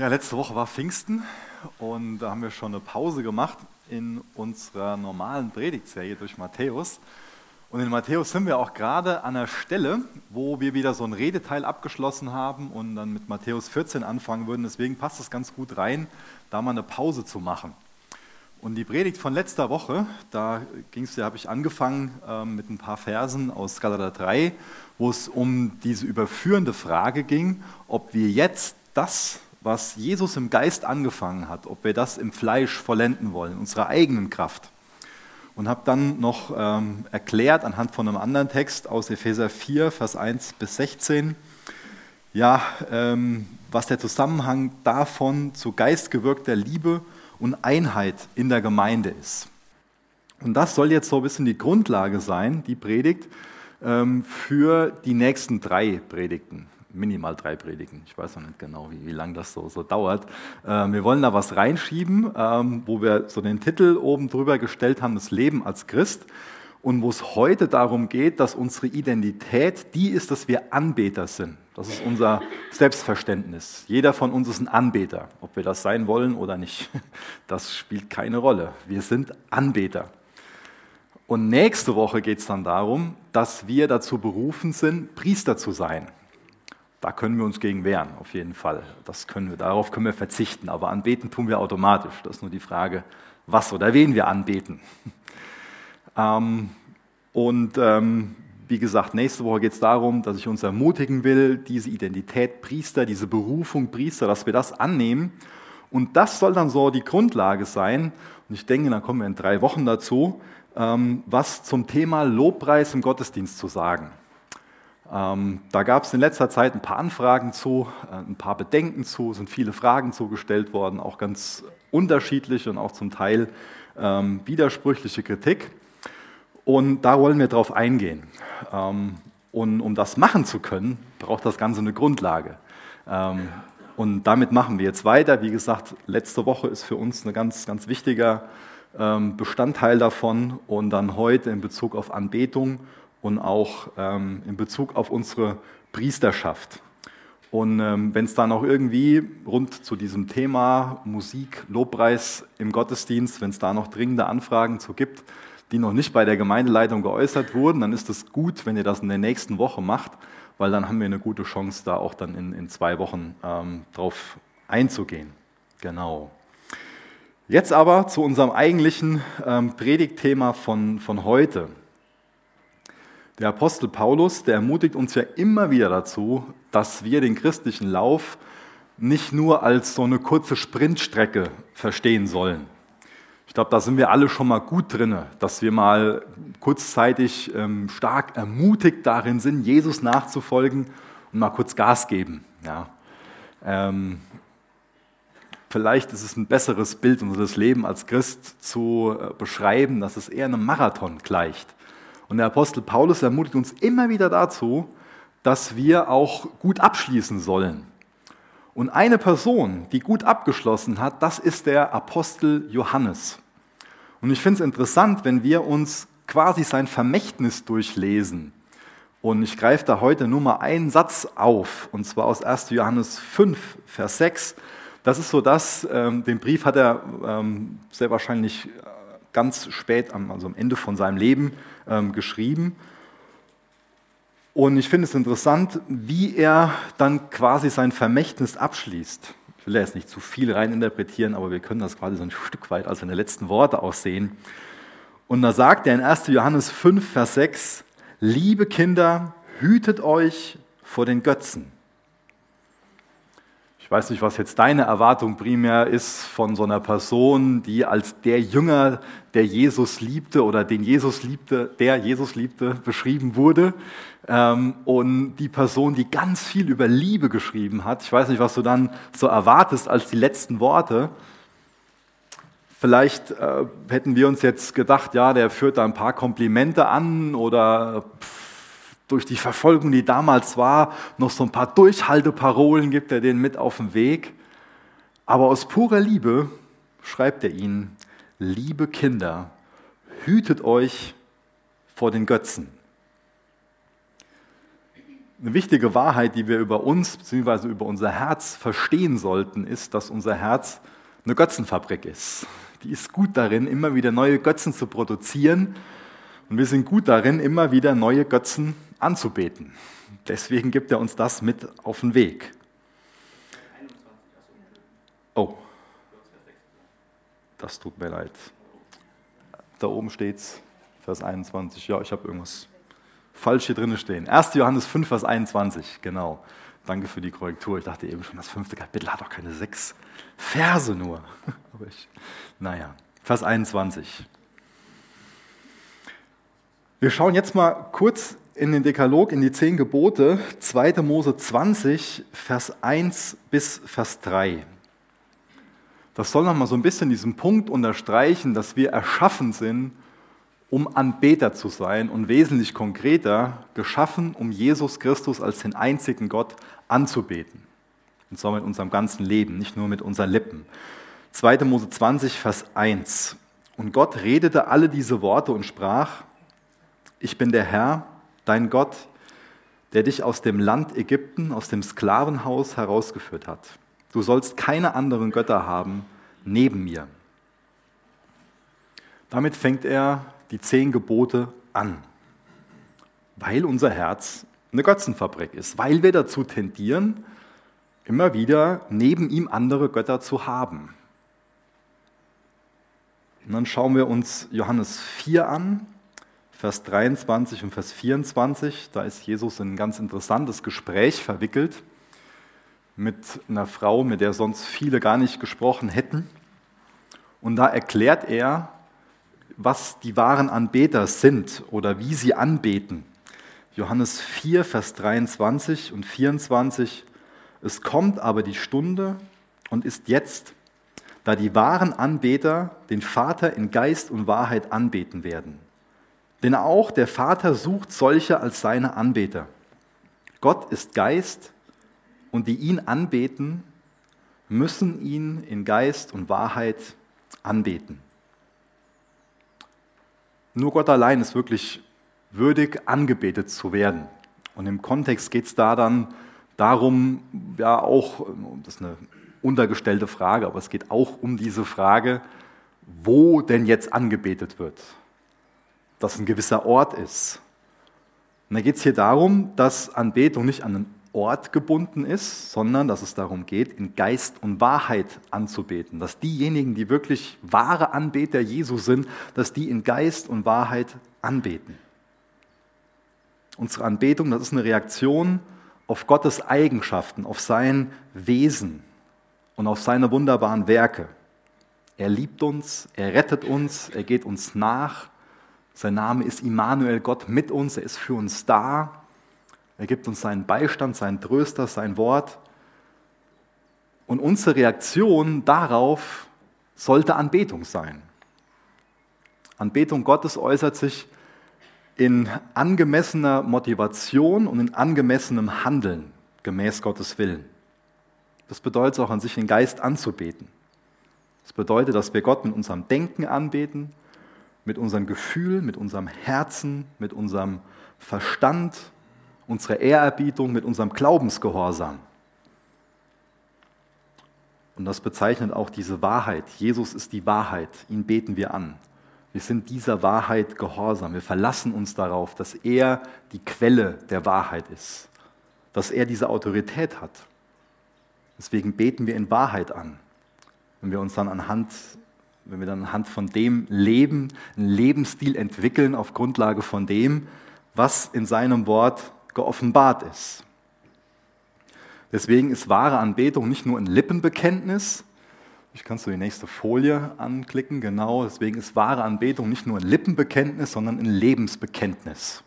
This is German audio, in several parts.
Ja, letzte Woche war Pfingsten und da haben wir schon eine Pause gemacht in unserer normalen Predigtserie durch Matthäus. Und in Matthäus sind wir auch gerade an der Stelle, wo wir wieder so einen Redeteil abgeschlossen haben und dann mit Matthäus 14 anfangen würden. Deswegen passt es ganz gut rein, da mal eine Pause zu machen. Und die Predigt von letzter Woche, da ging es, da habe ich angefangen äh, mit ein paar Versen aus Galater 3, wo es um diese überführende Frage ging, ob wir jetzt das was Jesus im Geist angefangen hat, ob wir das im Fleisch vollenden wollen, unserer eigenen Kraft. Und habe dann noch ähm, erklärt anhand von einem anderen Text aus Epheser 4, Vers 1 bis 16, ja, ähm, was der Zusammenhang davon zu geistgewirkter Liebe und Einheit in der Gemeinde ist. Und das soll jetzt so ein bisschen die Grundlage sein, die Predigt, ähm, für die nächsten drei Predigten minimal drei Predigen. Ich weiß noch nicht genau, wie, wie lange das so, so dauert. Ähm, wir wollen da was reinschieben, ähm, wo wir so den Titel oben drüber gestellt haben, das Leben als Christ. Und wo es heute darum geht, dass unsere Identität die ist, dass wir Anbeter sind. Das ist unser Selbstverständnis. Jeder von uns ist ein Anbeter. Ob wir das sein wollen oder nicht, das spielt keine Rolle. Wir sind Anbeter. Und nächste Woche geht es dann darum, dass wir dazu berufen sind, Priester zu sein. Da können wir uns gegen wehren, auf jeden Fall. Das können wir, darauf können wir verzichten. Aber anbeten tun wir automatisch. Das ist nur die Frage, was oder wen wir anbeten. ähm, und ähm, wie gesagt, nächste Woche geht es darum, dass ich uns ermutigen will, diese Identität Priester, diese Berufung Priester, dass wir das annehmen. Und das soll dann so die Grundlage sein. Und ich denke, dann kommen wir in drei Wochen dazu, ähm, was zum Thema Lobpreis im Gottesdienst zu sagen. Ähm, da gab es in letzter Zeit ein paar Anfragen zu, äh, ein paar Bedenken zu, sind viele Fragen zugestellt worden, auch ganz unterschiedliche und auch zum Teil ähm, widersprüchliche Kritik. Und da wollen wir drauf eingehen. Ähm, und um das machen zu können, braucht das Ganze eine Grundlage. Ähm, und damit machen wir jetzt weiter. Wie gesagt, letzte Woche ist für uns ein ganz, ganz wichtiger ähm, Bestandteil davon. Und dann heute in Bezug auf Anbetung und auch ähm, in Bezug auf unsere Priesterschaft. Und ähm, wenn es dann auch irgendwie rund zu diesem Thema Musik, Lobpreis im Gottesdienst, wenn es da noch dringende Anfragen zu gibt, die noch nicht bei der Gemeindeleitung geäußert wurden, dann ist es gut, wenn ihr das in der nächsten Woche macht, weil dann haben wir eine gute Chance, da auch dann in, in zwei Wochen ähm, drauf einzugehen. Genau. Jetzt aber zu unserem eigentlichen ähm, Predigtthema von, von heute. Der Apostel Paulus, der ermutigt uns ja immer wieder dazu, dass wir den christlichen Lauf nicht nur als so eine kurze Sprintstrecke verstehen sollen. Ich glaube, da sind wir alle schon mal gut drin, dass wir mal kurzzeitig ähm, stark ermutigt darin sind, Jesus nachzufolgen und mal kurz Gas geben. Ja. Ähm, vielleicht ist es ein besseres Bild, unseres Leben als Christ zu äh, beschreiben, dass es eher einem Marathon gleicht. Und der Apostel Paulus ermutigt uns immer wieder dazu, dass wir auch gut abschließen sollen. Und eine Person, die gut abgeschlossen hat, das ist der Apostel Johannes. Und ich finde es interessant, wenn wir uns quasi sein Vermächtnis durchlesen. Und ich greife da heute nur mal einen Satz auf, und zwar aus 1. Johannes 5, Vers 6. Das ist so das, ähm, den Brief hat er ähm, sehr wahrscheinlich ganz spät, also am Ende von seinem Leben ähm, geschrieben. Und ich finde es interessant, wie er dann quasi sein Vermächtnis abschließt. Ich will jetzt nicht zu viel reininterpretieren, aber wir können das quasi so ein Stück weit als seine letzten Worte aussehen. Und da sagt er in 1. Johannes 5, Vers 6, liebe Kinder, hütet euch vor den Götzen. Ich weiß nicht, was jetzt deine Erwartung primär ist von so einer Person, die als der Jünger, der Jesus liebte oder den Jesus liebte, der Jesus liebte, beschrieben wurde. Ähm, und die Person, die ganz viel über Liebe geschrieben hat. Ich weiß nicht, was du dann so erwartest als die letzten Worte. Vielleicht äh, hätten wir uns jetzt gedacht, ja, der führt da ein paar Komplimente an oder pff, durch die Verfolgung, die damals war, noch so ein paar Durchhalteparolen gibt er denen mit auf den Weg. Aber aus purer Liebe schreibt er ihnen, liebe Kinder, hütet euch vor den Götzen. Eine wichtige Wahrheit, die wir über uns bzw. über unser Herz verstehen sollten, ist, dass unser Herz eine Götzenfabrik ist. Die ist gut darin, immer wieder neue Götzen zu produzieren. Und wir sind gut darin, immer wieder neue Götzen anzubeten. Deswegen gibt er uns das mit auf den Weg. Oh, das tut mir leid. Da oben steht's, Vers 21. Ja, ich habe irgendwas falsch hier drin stehen. 1. Johannes 5, Vers 21, genau. Danke für die Korrektur. Ich dachte eben schon, das fünfte Kapitel hat doch keine sechs Verse nur. Aber ich, naja, Vers 21. Wir schauen jetzt mal kurz in den Dekalog, in die zehn Gebote, 2. Mose 20, Vers 1 bis Vers 3. Das soll nochmal so ein bisschen diesen Punkt unterstreichen, dass wir erschaffen sind, um Anbeter zu sein und wesentlich konkreter geschaffen, um Jesus Christus als den einzigen Gott anzubeten. Und zwar mit unserem ganzen Leben, nicht nur mit unseren Lippen. 2. Mose 20, Vers 1. Und Gott redete alle diese Worte und sprach, ich bin der Herr, dein Gott, der dich aus dem Land Ägypten, aus dem Sklavenhaus herausgeführt hat. Du sollst keine anderen Götter haben neben mir. Damit fängt er die zehn Gebote an, weil unser Herz eine Götzenfabrik ist, weil wir dazu tendieren, immer wieder neben ihm andere Götter zu haben. Und dann schauen wir uns Johannes 4 an, Vers 23 und Vers 24. Da ist Jesus in ein ganz interessantes Gespräch verwickelt mit einer Frau, mit der sonst viele gar nicht gesprochen hätten. Und da erklärt er, was die wahren Anbeter sind oder wie sie anbeten. Johannes 4, Vers 23 und 24. Es kommt aber die Stunde und ist jetzt, da die wahren Anbeter den Vater in Geist und Wahrheit anbeten werden. Denn auch der Vater sucht solche als seine Anbeter. Gott ist Geist und die ihn anbeten, müssen ihn in Geist und Wahrheit anbeten. Nur Gott allein ist wirklich würdig, angebetet zu werden. Und im Kontext geht es da dann darum, ja auch, das ist eine untergestellte Frage, aber es geht auch um diese Frage, wo denn jetzt angebetet wird. Dass ein gewisser Ort ist. Und da geht es hier darum, dass Anbetung nicht an einen Ort gebunden ist, sondern dass es darum geht, in Geist und Wahrheit anzubeten. Dass diejenigen, die wirklich wahre Anbeter Jesu sind, dass die in Geist und Wahrheit anbeten. Unsere Anbetung, das ist eine Reaktion auf Gottes Eigenschaften, auf sein Wesen und auf seine wunderbaren Werke. Er liebt uns, er rettet uns, er geht uns nach. Sein Name ist Immanuel, Gott mit uns, er ist für uns da. Er gibt uns seinen Beistand, seinen Tröster, sein Wort. Und unsere Reaktion darauf sollte Anbetung sein. Anbetung Gottes äußert sich in angemessener Motivation und in angemessenem Handeln gemäß Gottes Willen. Das bedeutet auch an sich den Geist anzubeten. Das bedeutet, dass wir Gott mit unserem Denken anbeten, mit unserem Gefühl, mit unserem Herzen, mit unserem Verstand, unsere Ehrerbietung, mit unserem Glaubensgehorsam. Und das bezeichnet auch diese Wahrheit. Jesus ist die Wahrheit, ihn beten wir an. Wir sind dieser Wahrheit gehorsam. Wir verlassen uns darauf, dass er die Quelle der Wahrheit ist, dass er diese Autorität hat. Deswegen beten wir in Wahrheit an. Wenn wir uns dann anhand, wenn wir dann anhand von dem leben, einen Lebensstil entwickeln auf Grundlage von dem, was in seinem Wort geoffenbart ist. Deswegen ist wahre Anbetung nicht nur ein Lippenbekenntnis. Ich kann du die nächste Folie anklicken, genau. Deswegen ist wahre Anbetung nicht nur ein Lippenbekenntnis, sondern ein Lebensbekenntnis.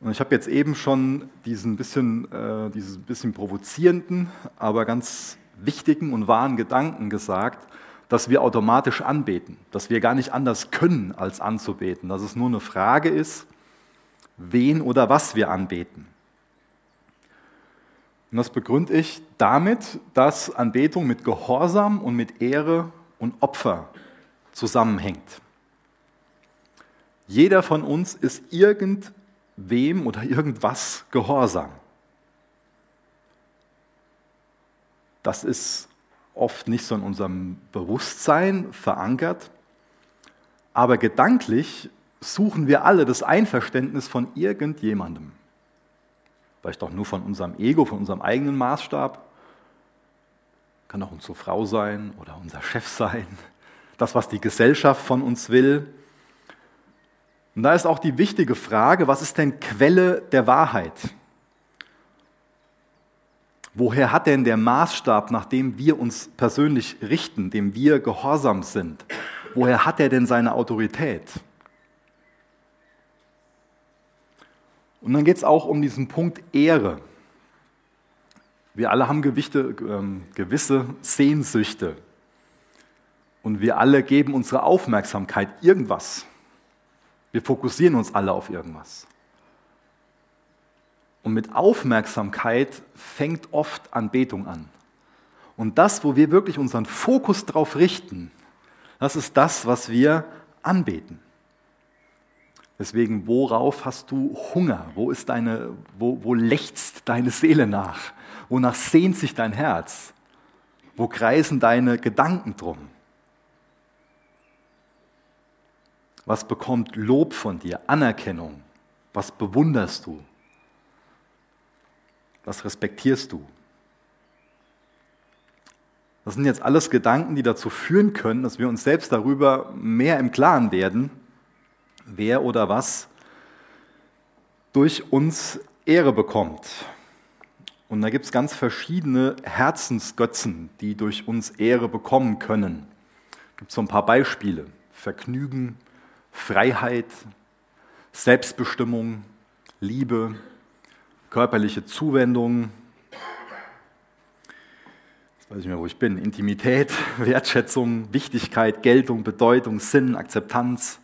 Und ich habe jetzt eben schon diesen bisschen, äh, diesen bisschen provozierenden, aber ganz wichtigen und wahren Gedanken gesagt, dass wir automatisch anbeten, dass wir gar nicht anders können, als anzubeten, dass es nur eine Frage ist, wen oder was wir anbeten. Und das begründe ich damit, dass Anbetung mit Gehorsam und mit Ehre und Opfer zusammenhängt. Jeder von uns ist irgend, wem oder irgendwas gehorsam. Das ist oft nicht so in unserem Bewusstsein verankert, aber gedanklich suchen wir alle das Einverständnis von irgendjemandem. Vielleicht auch nur von unserem Ego, von unserem eigenen Maßstab. Kann auch unsere Frau sein oder unser Chef sein. Das, was die Gesellschaft von uns will. Und da ist auch die wichtige Frage, was ist denn Quelle der Wahrheit? Woher hat denn der Maßstab, nach dem wir uns persönlich richten, dem wir gehorsam sind, woher hat er denn seine Autorität? Und dann geht es auch um diesen Punkt Ehre. Wir alle haben Gewichte, ähm, gewisse Sehnsüchte. Und wir alle geben unsere Aufmerksamkeit irgendwas. Wir fokussieren uns alle auf irgendwas. Und mit Aufmerksamkeit fängt oft Anbetung an. Und das, wo wir wirklich unseren Fokus drauf richten, das ist das, was wir anbeten. Deswegen, worauf hast du Hunger? Wo, ist deine, wo, wo lechzt deine Seele nach? Wonach sehnt sich dein Herz? Wo kreisen deine Gedanken drum? Was bekommt Lob von dir, Anerkennung? Was bewunderst du? Was respektierst du? Das sind jetzt alles Gedanken, die dazu führen können, dass wir uns selbst darüber mehr im Klaren werden, wer oder was durch uns Ehre bekommt. Und da gibt es ganz verschiedene Herzensgötzen, die durch uns Ehre bekommen können. Es gibt so ein paar Beispiele. Vergnügen, Freiheit, Selbstbestimmung, Liebe, körperliche Zuwendung, jetzt weiß ich mehr, wo ich bin, Intimität, Wertschätzung, Wichtigkeit, Geltung, Bedeutung, Sinn, Akzeptanz,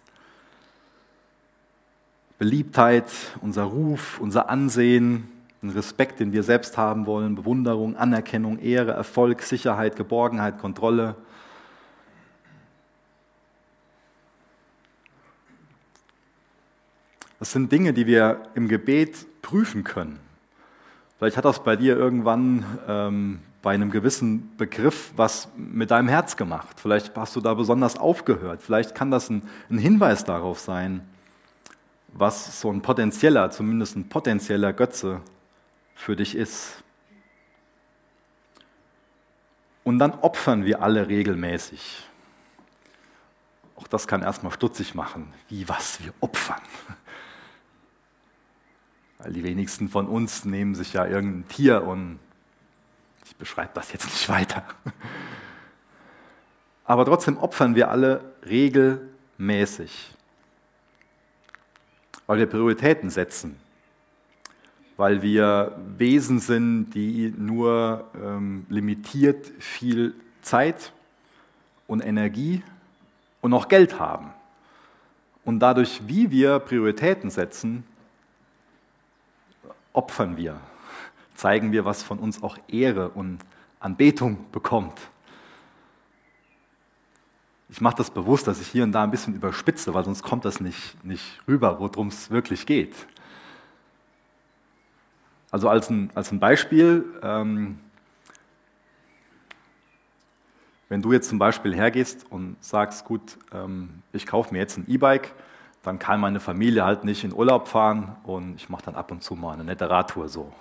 Beliebtheit, unser Ruf, unser Ansehen, den Respekt, den wir selbst haben wollen, Bewunderung, Anerkennung, Ehre, Erfolg, Sicherheit, Geborgenheit, Kontrolle. Das sind Dinge, die wir im Gebet prüfen können. Vielleicht hat das bei dir irgendwann ähm, bei einem gewissen Begriff was mit deinem Herz gemacht. Vielleicht hast du da besonders aufgehört. Vielleicht kann das ein, ein Hinweis darauf sein, was so ein potenzieller, zumindest ein potenzieller Götze für dich ist. Und dann opfern wir alle regelmäßig. Auch das kann erstmal stutzig machen. Wie was? Wir opfern. Weil die wenigsten von uns nehmen sich ja irgendein Tier und ich beschreibe das jetzt nicht weiter. Aber trotzdem opfern wir alle regelmäßig weil wir Prioritäten setzen, weil wir Wesen sind, die nur ähm, limitiert viel Zeit und Energie und auch Geld haben. Und dadurch, wie wir Prioritäten setzen, opfern wir, zeigen wir, was von uns auch Ehre und Anbetung bekommt. Ich mache das bewusst, dass ich hier und da ein bisschen überspitze, weil sonst kommt das nicht, nicht rüber, worum es wirklich geht. Also als ein, als ein Beispiel, ähm, wenn du jetzt zum Beispiel hergehst und sagst, gut, ähm, ich kaufe mir jetzt ein E-Bike, dann kann meine Familie halt nicht in Urlaub fahren und ich mache dann ab und zu mal eine nette Radtour so.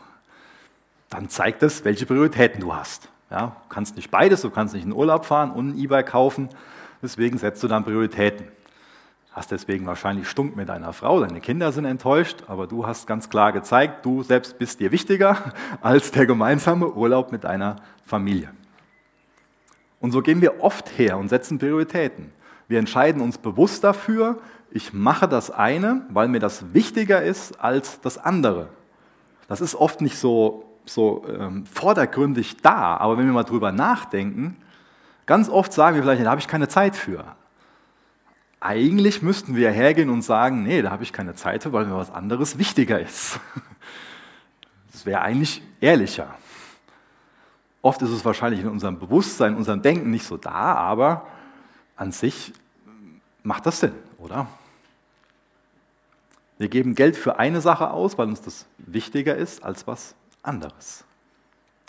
Dann zeigt es, welche Prioritäten du hast. Ja, du kannst nicht beides, du kannst nicht in Urlaub fahren und ein E-Bike kaufen. Deswegen setzt du dann Prioritäten. Hast deswegen wahrscheinlich Stunk mit deiner Frau, deine Kinder sind enttäuscht, aber du hast ganz klar gezeigt, du selbst bist dir wichtiger als der gemeinsame Urlaub mit deiner Familie. Und so gehen wir oft her und setzen Prioritäten. Wir entscheiden uns bewusst dafür, ich mache das eine, weil mir das wichtiger ist als das andere. Das ist oft nicht so, so ähm, vordergründig da, aber wenn wir mal drüber nachdenken, Ganz oft sagen wir vielleicht, da habe ich keine Zeit für. Eigentlich müssten wir hergehen und sagen, nee, da habe ich keine Zeit für, weil mir was anderes wichtiger ist. Das wäre eigentlich ehrlicher. Oft ist es wahrscheinlich in unserem Bewusstsein, in unserem Denken nicht so da, aber an sich macht das Sinn, oder? Wir geben Geld für eine Sache aus, weil uns das wichtiger ist als was anderes.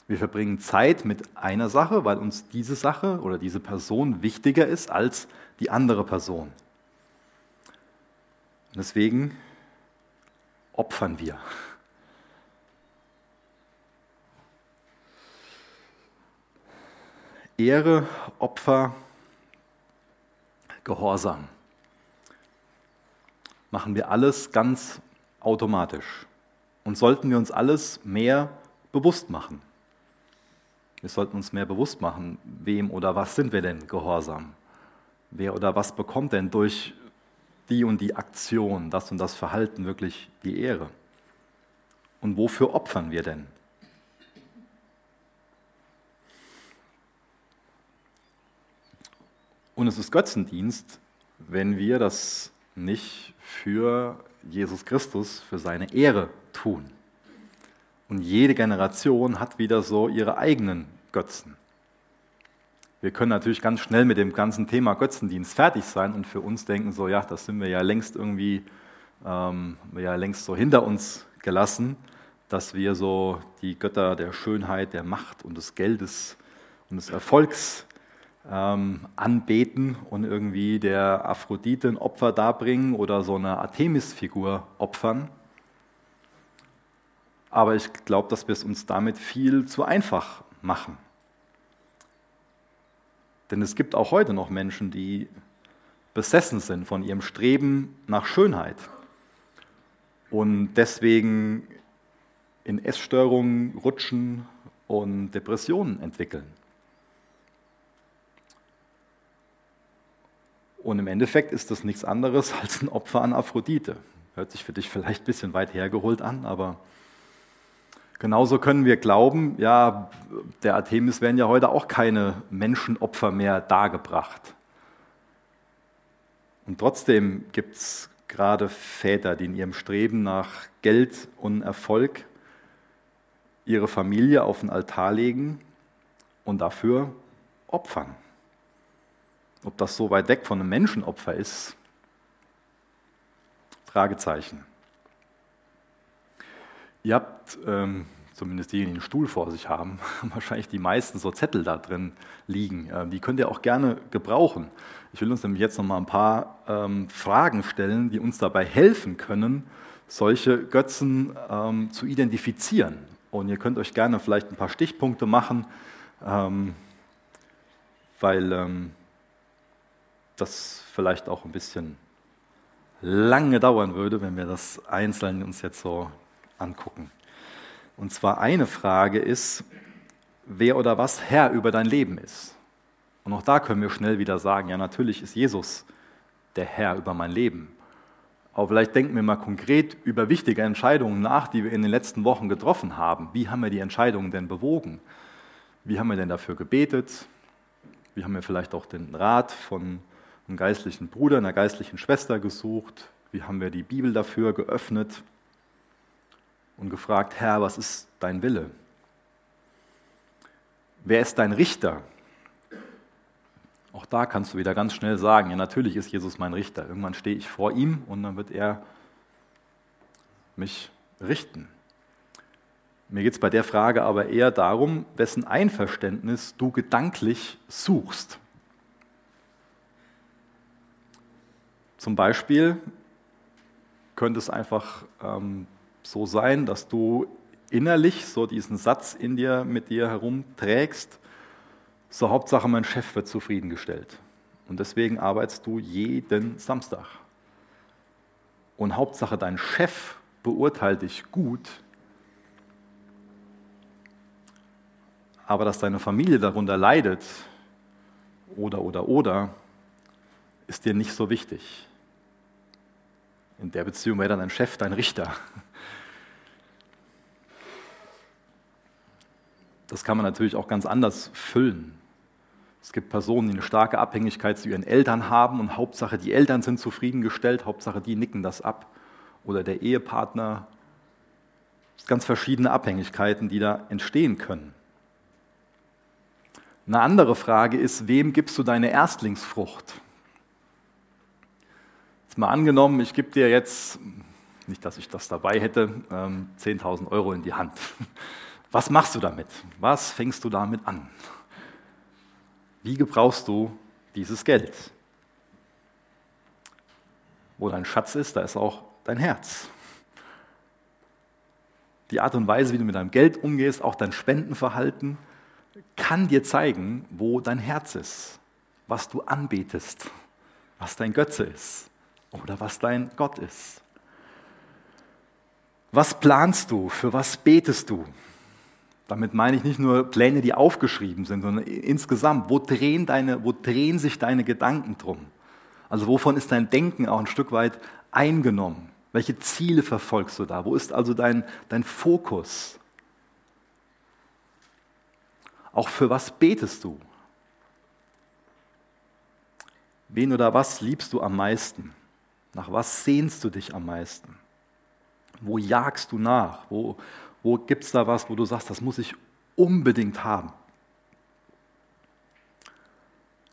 Wir verbringen Zeit mit einer Sache, weil uns diese Sache oder diese Person wichtiger ist als die andere Person. Und deswegen opfern wir. Ehre, Opfer, Gehorsam. Machen wir alles ganz automatisch. Und sollten wir uns alles mehr bewusst machen. Wir sollten uns mehr bewusst machen, wem oder was sind wir denn gehorsam? Wer oder was bekommt denn durch die und die Aktion, das und das Verhalten wirklich die Ehre? Und wofür opfern wir denn? Und es ist Götzendienst, wenn wir das nicht für Jesus Christus, für seine Ehre tun. Und jede Generation hat wieder so ihre eigenen Götzen. Wir können natürlich ganz schnell mit dem ganzen Thema Götzendienst fertig sein und für uns denken, so ja, das sind wir ja längst irgendwie, ähm, ja längst so hinter uns gelassen, dass wir so die Götter der Schönheit, der Macht und des Geldes und des Erfolgs ähm, anbeten und irgendwie der Aphrodite ein Opfer darbringen oder so eine Artemis-Figur opfern. Aber ich glaube, dass wir es uns damit viel zu einfach machen. Denn es gibt auch heute noch Menschen, die besessen sind von ihrem Streben nach Schönheit und deswegen in Essstörungen rutschen und Depressionen entwickeln. Und im Endeffekt ist das nichts anderes als ein Opfer an Aphrodite. Hört sich für dich vielleicht ein bisschen weit hergeholt an, aber genauso können wir glauben, ja, der Artemis werden ja heute auch keine Menschenopfer mehr dargebracht. Und trotzdem gibt es gerade Väter, die in ihrem Streben nach Geld und Erfolg ihre Familie auf den Altar legen und dafür opfern. Ob das so weit weg von einem Menschenopfer ist? Fragezeichen. Ihr habt, ähm, zumindest diejenigen, die einen Stuhl vor sich haben, wahrscheinlich die meisten so Zettel da drin liegen. Ähm, die könnt ihr auch gerne gebrauchen. Ich will uns nämlich jetzt noch mal ein paar ähm, Fragen stellen, die uns dabei helfen können, solche Götzen ähm, zu identifizieren. Und ihr könnt euch gerne vielleicht ein paar Stichpunkte machen, ähm, weil ähm, das vielleicht auch ein bisschen lange dauern würde, wenn wir das einzeln uns jetzt so angucken. Und zwar eine Frage ist, wer oder was Herr über dein Leben ist. Und auch da können wir schnell wieder sagen, ja natürlich ist Jesus der Herr über mein Leben. Aber vielleicht denken wir mal konkret über wichtige Entscheidungen nach, die wir in den letzten Wochen getroffen haben. Wie haben wir die Entscheidungen denn bewogen? Wie haben wir denn dafür gebetet? Wie haben wir vielleicht auch den Rat von einen geistlichen Bruder, einer geistlichen Schwester gesucht. Wie haben wir die Bibel dafür geöffnet und gefragt, Herr, was ist dein Wille? Wer ist dein Richter? Auch da kannst du wieder ganz schnell sagen, ja natürlich ist Jesus mein Richter. Irgendwann stehe ich vor ihm und dann wird er mich richten. Mir geht es bei der Frage aber eher darum, wessen Einverständnis du gedanklich suchst. Zum Beispiel könnte es einfach ähm, so sein, dass du innerlich so diesen Satz in dir mit dir herumträgst, so Hauptsache mein Chef wird zufriedengestellt. Und deswegen arbeitest du jeden Samstag. Und Hauptsache dein Chef beurteilt dich gut, aber dass deine Familie darunter leidet oder oder oder, ist dir nicht so wichtig. In der Beziehung wäre dann ein Chef dein Richter. Das kann man natürlich auch ganz anders füllen. Es gibt Personen, die eine starke Abhängigkeit zu ihren Eltern haben und Hauptsache die Eltern sind zufriedengestellt, Hauptsache die nicken das ab. Oder der Ehepartner. Es sind ganz verschiedene Abhängigkeiten, die da entstehen können. Eine andere Frage ist, wem gibst du deine Erstlingsfrucht? Mal angenommen, ich gebe dir jetzt nicht, dass ich das dabei hätte, 10.000 ähm, Euro in die Hand. Was machst du damit? Was fängst du damit an? Wie gebrauchst du dieses Geld? Wo dein Schatz ist, da ist auch dein Herz. Die Art und Weise, wie du mit deinem Geld umgehst, auch dein Spendenverhalten, kann dir zeigen, wo dein Herz ist, was du anbetest, was dein Götze ist oder was dein Gott ist. Was planst du? Für was betest du? Damit meine ich nicht nur Pläne, die aufgeschrieben sind, sondern insgesamt, wo drehen, deine, wo drehen sich deine Gedanken drum? Also wovon ist dein Denken auch ein Stück weit eingenommen? Welche Ziele verfolgst du da? Wo ist also dein, dein Fokus? Auch für was betest du? Wen oder was liebst du am meisten? Nach was sehnst du dich am meisten? Wo jagst du nach? Wo, wo gibt es da was, wo du sagst, das muss ich unbedingt haben?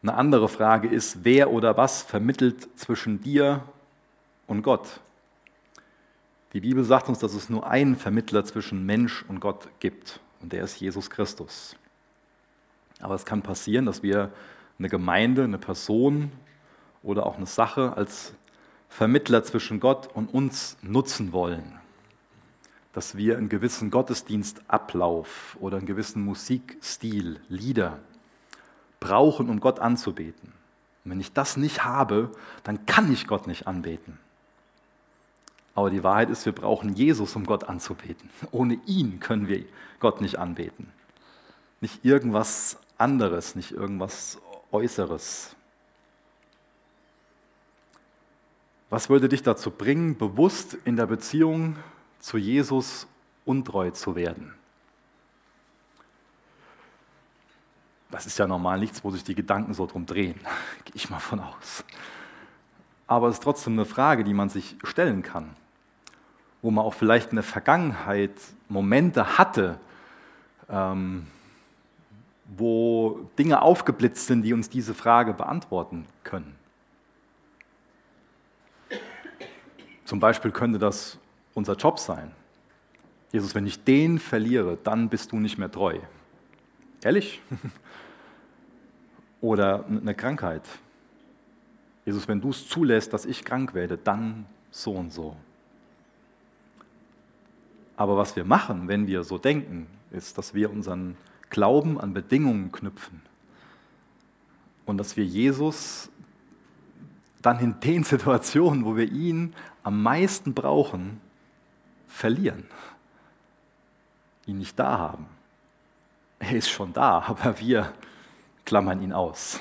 Eine andere Frage ist, wer oder was vermittelt zwischen dir und Gott? Die Bibel sagt uns, dass es nur einen Vermittler zwischen Mensch und Gott gibt, und der ist Jesus Christus. Aber es kann passieren, dass wir eine Gemeinde, eine Person oder auch eine Sache als Vermittler zwischen Gott und uns nutzen wollen. Dass wir einen gewissen Gottesdienstablauf oder einen gewissen Musikstil, Lieder brauchen, um Gott anzubeten. Und wenn ich das nicht habe, dann kann ich Gott nicht anbeten. Aber die Wahrheit ist, wir brauchen Jesus, um Gott anzubeten. Ohne ihn können wir Gott nicht anbeten. Nicht irgendwas anderes, nicht irgendwas Äußeres. Was würde dich dazu bringen, bewusst in der Beziehung zu Jesus untreu zu werden? Das ist ja normal nichts, wo sich die Gedanken so drum drehen, gehe ich mal von aus. Aber es ist trotzdem eine Frage, die man sich stellen kann, wo man auch vielleicht in der Vergangenheit Momente hatte, ähm, wo Dinge aufgeblitzt sind, die uns diese Frage beantworten können. Zum Beispiel könnte das unser Job sein. Jesus, wenn ich den verliere, dann bist du nicht mehr treu. Ehrlich? Oder eine Krankheit. Jesus, wenn du es zulässt, dass ich krank werde, dann so und so. Aber was wir machen, wenn wir so denken, ist, dass wir unseren Glauben an Bedingungen knüpfen. Und dass wir Jesus dann in den Situationen, wo wir ihn am meisten brauchen, verlieren. Ihn nicht da haben. Er ist schon da, aber wir klammern ihn aus.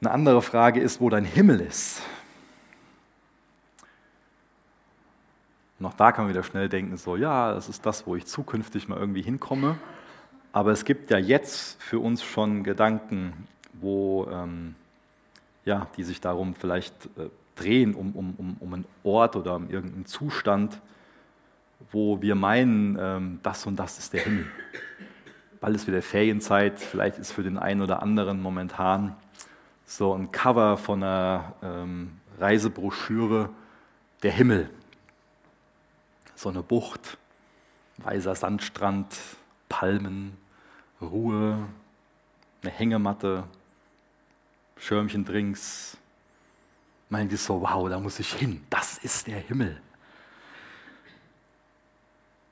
Eine andere Frage ist, wo dein Himmel ist. Auch da kann man wieder schnell denken, so ja, das ist das, wo ich zukünftig mal irgendwie hinkomme. Aber es gibt ja jetzt für uns schon Gedanken, wo, ähm, ja, die sich darum vielleicht äh, drehen, um, um, um, einen Ort oder um irgendeinen Zustand, wo wir meinen, ähm, das und das ist der Himmel. Bald ist wieder Ferienzeit, vielleicht ist für den einen oder anderen momentan so ein Cover von einer ähm, Reisebroschüre der Himmel. So eine Bucht, weißer Sandstrand, Palmen, Ruhe, eine Hängematte, Schirmchen-Drinks. Meinen die so, wow, da muss ich hin, das ist der Himmel.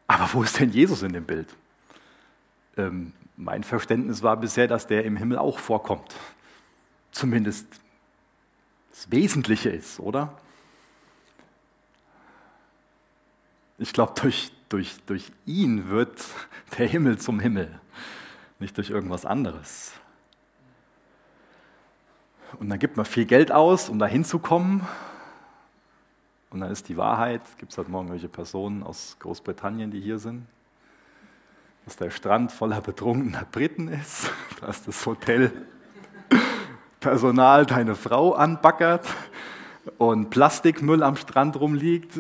Aber wo ist denn Jesus in dem Bild? Ähm, mein Verständnis war bisher, dass der im Himmel auch vorkommt. Zumindest das Wesentliche ist, oder? Ich glaube, durch, durch, durch ihn wird der Himmel zum Himmel, nicht durch irgendwas anderes. Und dann gibt man viel Geld aus, um da hinzukommen. Und dann ist die Wahrheit, gibt es heute Morgen welche Personen aus Großbritannien, die hier sind, dass der Strand voller betrunkener Briten ist, dass das Hotel Personal deine Frau anbackert und Plastikmüll am Strand rumliegt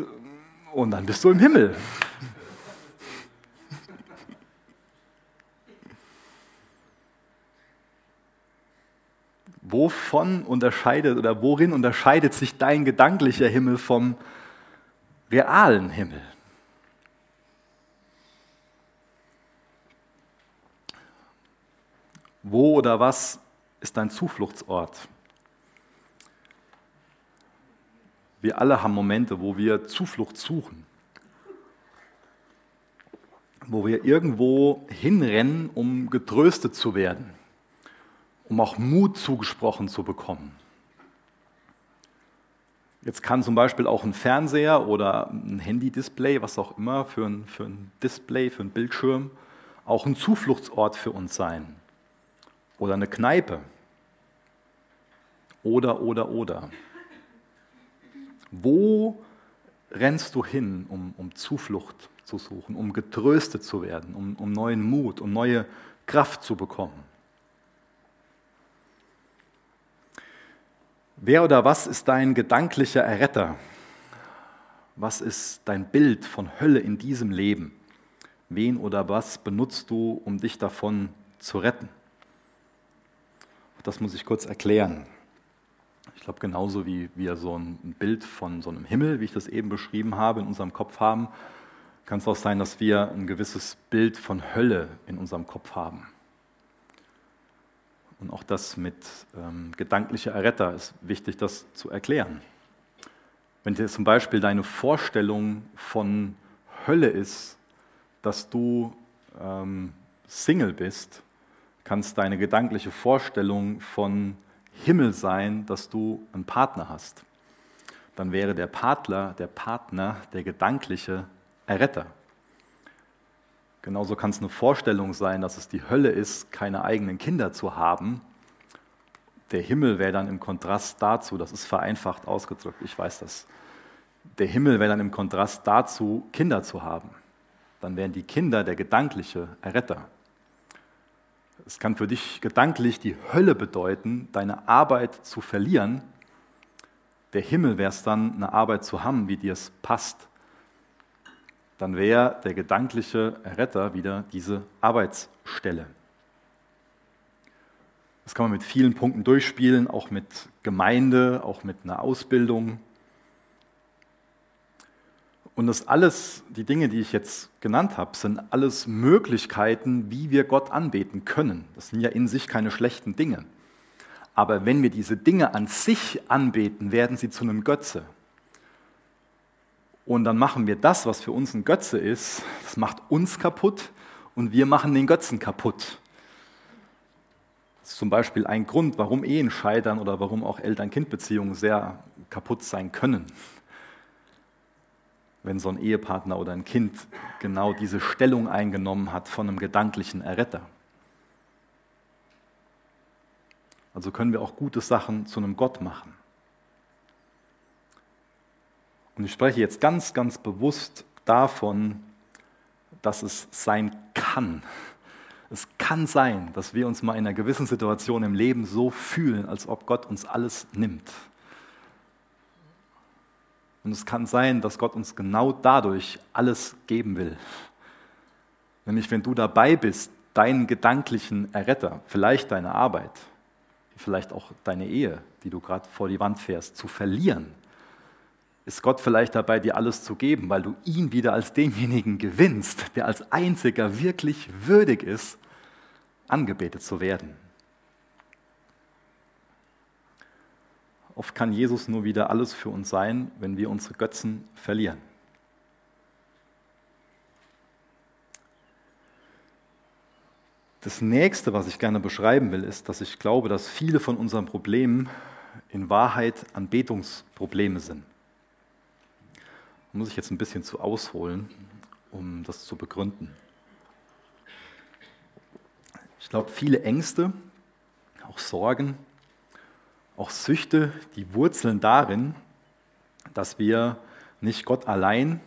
und dann bist du im Himmel. Wovon unterscheidet oder worin unterscheidet sich dein gedanklicher Himmel vom realen Himmel? Wo oder was ist dein Zufluchtsort? Wir alle haben Momente, wo wir Zuflucht suchen, wo wir irgendwo hinrennen, um getröstet zu werden, um auch Mut zugesprochen zu bekommen. Jetzt kann zum Beispiel auch ein Fernseher oder ein Handy-Display, was auch immer, für ein, für ein Display, für einen Bildschirm, auch ein Zufluchtsort für uns sein. Oder eine Kneipe. Oder, oder, oder. Wo rennst du hin, um, um Zuflucht zu suchen, um getröstet zu werden, um, um neuen Mut, um neue Kraft zu bekommen? Wer oder was ist dein gedanklicher Erretter? Was ist dein Bild von Hölle in diesem Leben? Wen oder was benutzt du, um dich davon zu retten? Das muss ich kurz erklären. Ich glaube, genauso wie wir so ein Bild von so einem Himmel, wie ich das eben beschrieben habe, in unserem Kopf haben, kann es auch sein, dass wir ein gewisses Bild von Hölle in unserem Kopf haben. Und auch das mit ähm, gedanklicher Erretter ist wichtig, das zu erklären. Wenn dir zum Beispiel deine Vorstellung von Hölle ist, dass du ähm, Single bist, kann es deine gedankliche Vorstellung von Himmel sein, dass du einen Partner hast. Dann wäre der Partner, der Partner, der gedankliche Erretter. Genauso kann es eine Vorstellung sein, dass es die Hölle ist, keine eigenen Kinder zu haben. Der Himmel wäre dann im Kontrast dazu, das ist vereinfacht ausgedrückt, ich weiß das. Der Himmel wäre dann im Kontrast dazu, Kinder zu haben. Dann wären die Kinder der gedankliche Erretter. Es kann für dich gedanklich die Hölle bedeuten, deine Arbeit zu verlieren. Der Himmel wäre es dann, eine Arbeit zu haben, wie dir es passt. Dann wäre der gedankliche Retter wieder diese Arbeitsstelle. Das kann man mit vielen Punkten durchspielen, auch mit Gemeinde, auch mit einer Ausbildung. Und das alles, die Dinge, die ich jetzt genannt habe, sind alles Möglichkeiten, wie wir Gott anbeten können. Das sind ja in sich keine schlechten Dinge. Aber wenn wir diese Dinge an sich anbeten, werden sie zu einem Götze. Und dann machen wir das, was für uns ein Götze ist, das macht uns kaputt und wir machen den Götzen kaputt. Das ist zum Beispiel ein Grund, warum Ehen scheitern oder warum auch Eltern-Kind-Beziehungen sehr kaputt sein können wenn so ein Ehepartner oder ein Kind genau diese Stellung eingenommen hat von einem gedanklichen Erretter. Also können wir auch gute Sachen zu einem Gott machen. Und ich spreche jetzt ganz, ganz bewusst davon, dass es sein kann. Es kann sein, dass wir uns mal in einer gewissen Situation im Leben so fühlen, als ob Gott uns alles nimmt. Und es kann sein, dass Gott uns genau dadurch alles geben will. Nämlich wenn du dabei bist, deinen gedanklichen Erretter, vielleicht deine Arbeit, vielleicht auch deine Ehe, die du gerade vor die Wand fährst, zu verlieren, ist Gott vielleicht dabei, dir alles zu geben, weil du ihn wieder als denjenigen gewinnst, der als einziger wirklich würdig ist, angebetet zu werden. Oft kann Jesus nur wieder alles für uns sein, wenn wir unsere Götzen verlieren. Das nächste, was ich gerne beschreiben will, ist, dass ich glaube, dass viele von unseren Problemen in Wahrheit Anbetungsprobleme sind. Muss ich jetzt ein bisschen zu ausholen, um das zu begründen. Ich glaube, viele Ängste, auch Sorgen, auch Süchte, die wurzeln darin, dass wir nicht Gott allein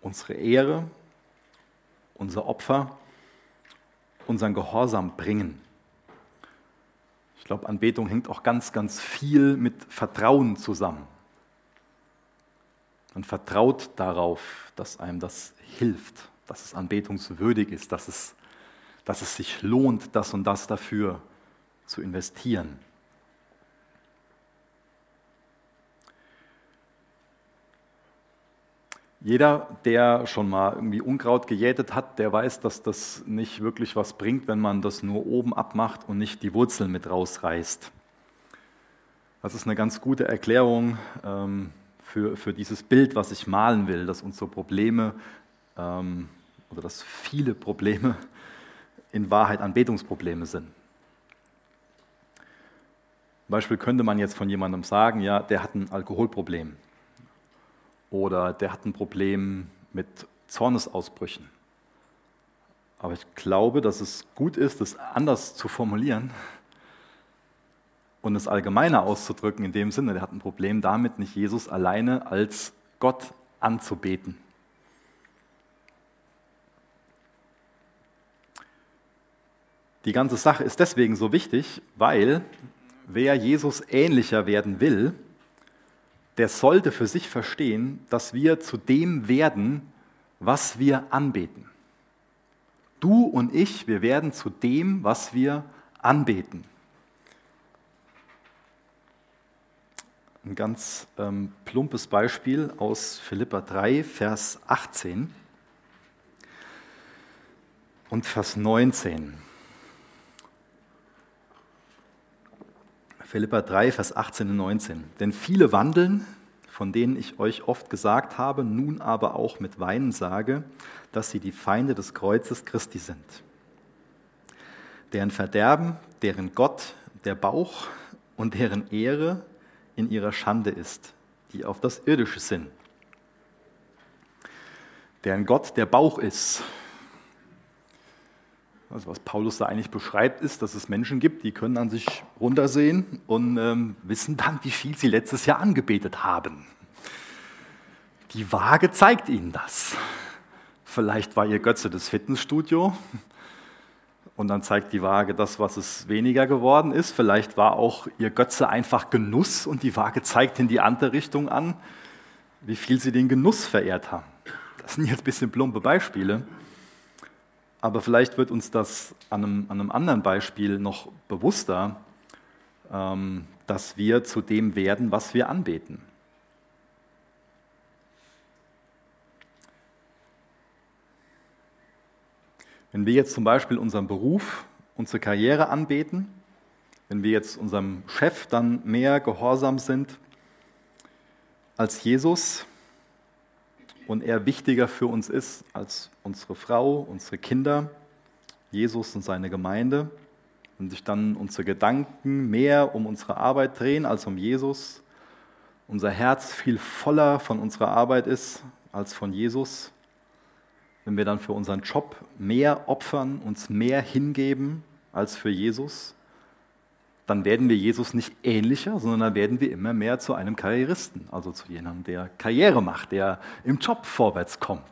unsere Ehre, unser Opfer, unseren Gehorsam bringen. Ich glaube, Anbetung hängt auch ganz, ganz viel mit Vertrauen zusammen. Man vertraut darauf, dass einem das hilft, dass es anbetungswürdig ist, dass es, dass es sich lohnt, das und das dafür zu investieren. Jeder, der schon mal irgendwie Unkraut gejätet hat, der weiß, dass das nicht wirklich was bringt, wenn man das nur oben abmacht und nicht die Wurzeln mit rausreißt. Das ist eine ganz gute Erklärung. Ähm, für, für dieses Bild, was ich malen will, dass unsere Probleme ähm, oder dass viele Probleme in Wahrheit Anbetungsprobleme sind. Zum Beispiel könnte man jetzt von jemandem sagen, ja, der hat ein Alkoholproblem oder der hat ein Problem mit Zornesausbrüchen. Aber ich glaube, dass es gut ist, das anders zu formulieren und es allgemeiner auszudrücken, in dem Sinne, der hat ein Problem damit, nicht Jesus alleine als Gott anzubeten. Die ganze Sache ist deswegen so wichtig, weil wer Jesus ähnlicher werden will, der sollte für sich verstehen, dass wir zu dem werden, was wir anbeten. Du und ich, wir werden zu dem, was wir anbeten. Ein ganz ähm, plumpes Beispiel aus Philippa 3, Vers 18 und Vers 19. Philippa 3, Vers 18 und 19. Denn viele wandeln, von denen ich euch oft gesagt habe, nun aber auch mit Weinen sage, dass sie die Feinde des Kreuzes Christi sind. Deren Verderben, deren Gott der Bauch und deren Ehre in ihrer Schande ist, die auf das Irdische sind. Deren Gott der Bauch ist, also was Paulus da eigentlich beschreibt, ist, dass es Menschen gibt, die können an sich runtersehen und ähm, wissen dann, wie viel sie letztes Jahr angebetet haben. Die Waage zeigt ihnen das. Vielleicht war ihr Götze das Fitnessstudio und dann zeigt die Waage das, was es weniger geworden ist. Vielleicht war auch ihr Götze einfach Genuss und die Waage zeigt in die andere Richtung an, wie viel sie den Genuss verehrt haben. Das sind jetzt ein bisschen plumpe Beispiele. Aber vielleicht wird uns das an einem, an einem anderen Beispiel noch bewusster, ähm, dass wir zu dem werden, was wir anbeten. Wenn wir jetzt zum Beispiel unseren Beruf, unsere Karriere anbeten, wenn wir jetzt unserem Chef dann mehr gehorsam sind als Jesus, und er wichtiger für uns ist als unsere Frau, unsere Kinder, Jesus und seine Gemeinde und sich dann unsere Gedanken mehr um unsere Arbeit drehen als um Jesus, unser Herz viel voller von unserer Arbeit ist als von Jesus, wenn wir dann für unseren Job mehr opfern, uns mehr hingeben als für Jesus, dann werden wir Jesus nicht ähnlicher, sondern dann werden wir immer mehr zu einem Karrieristen, also zu jemandem, der Karriere macht, der im Job vorwärts kommt.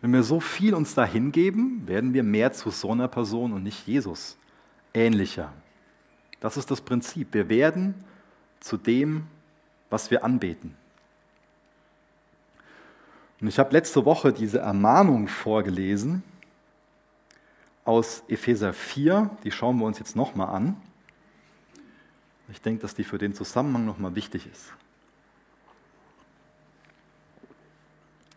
Wenn wir so viel uns da hingeben, werden wir mehr zu so einer Person und nicht Jesus ähnlicher. Das ist das Prinzip. Wir werden zu dem, was wir anbeten. Und ich habe letzte Woche diese Ermahnung vorgelesen aus Epheser 4, die schauen wir uns jetzt nochmal an. Ich denke, dass die für den Zusammenhang nochmal wichtig ist.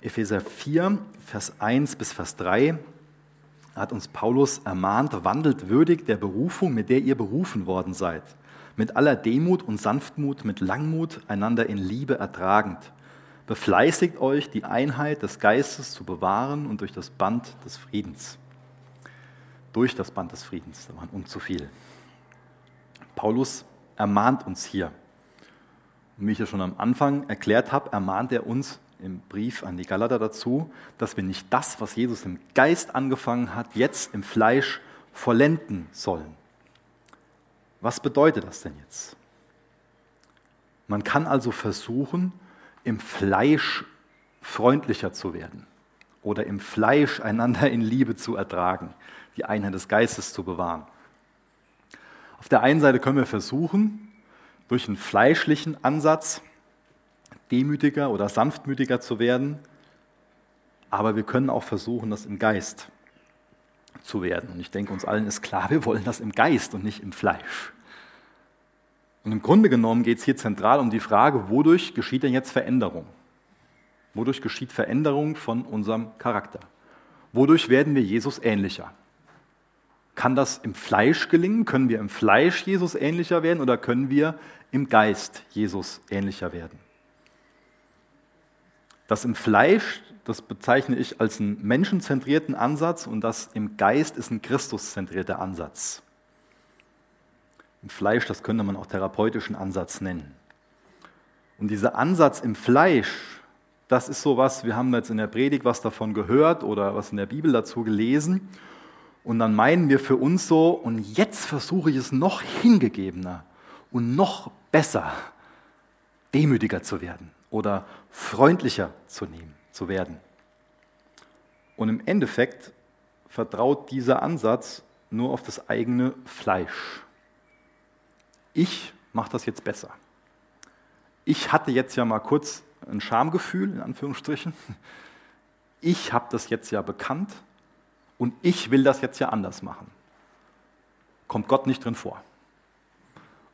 Epheser 4, Vers 1 bis Vers 3 hat uns Paulus ermahnt, wandelt würdig der Berufung, mit der ihr berufen worden seid, mit aller Demut und Sanftmut, mit Langmut, einander in Liebe ertragend. Befleißigt euch, die Einheit des Geistes zu bewahren und durch das Band des Friedens. Durch das Band des Friedens, da waren uns zu viel. Paulus ermahnt uns hier. Wie ich ja schon am Anfang erklärt habe, ermahnt er uns im Brief an die Galater dazu, dass wir nicht das, was Jesus im Geist angefangen hat, jetzt im Fleisch vollenden sollen. Was bedeutet das denn jetzt? Man kann also versuchen, im Fleisch freundlicher zu werden oder im Fleisch einander in Liebe zu ertragen, die Einheit des Geistes zu bewahren. Auf der einen Seite können wir versuchen, durch einen fleischlichen Ansatz demütiger oder sanftmütiger zu werden, aber wir können auch versuchen, das im Geist zu werden. Und ich denke, uns allen ist klar, wir wollen das im Geist und nicht im Fleisch. Und im Grunde genommen geht es hier zentral um die Frage, wodurch geschieht denn jetzt Veränderung? Wodurch geschieht Veränderung von unserem Charakter? Wodurch werden wir Jesus ähnlicher? Kann das im Fleisch gelingen? Können wir im Fleisch Jesus ähnlicher werden oder können wir im Geist Jesus ähnlicher werden? Das im Fleisch, das bezeichne ich als einen menschenzentrierten Ansatz und das im Geist ist ein Christuszentrierter Ansatz. Im Fleisch, das könnte man auch therapeutischen Ansatz nennen. Und dieser Ansatz im Fleisch, das ist so was, wir haben jetzt in der Predigt was davon gehört oder was in der Bibel dazu gelesen. Und dann meinen wir für uns so, und jetzt versuche ich es noch hingegebener und noch besser, demütiger zu werden oder freundlicher zu, nehmen, zu werden. Und im Endeffekt vertraut dieser Ansatz nur auf das eigene Fleisch. Ich mache das jetzt besser. Ich hatte jetzt ja mal kurz ein Schamgefühl, in Anführungsstrichen. Ich habe das jetzt ja bekannt und ich will das jetzt ja anders machen. Kommt Gott nicht drin vor.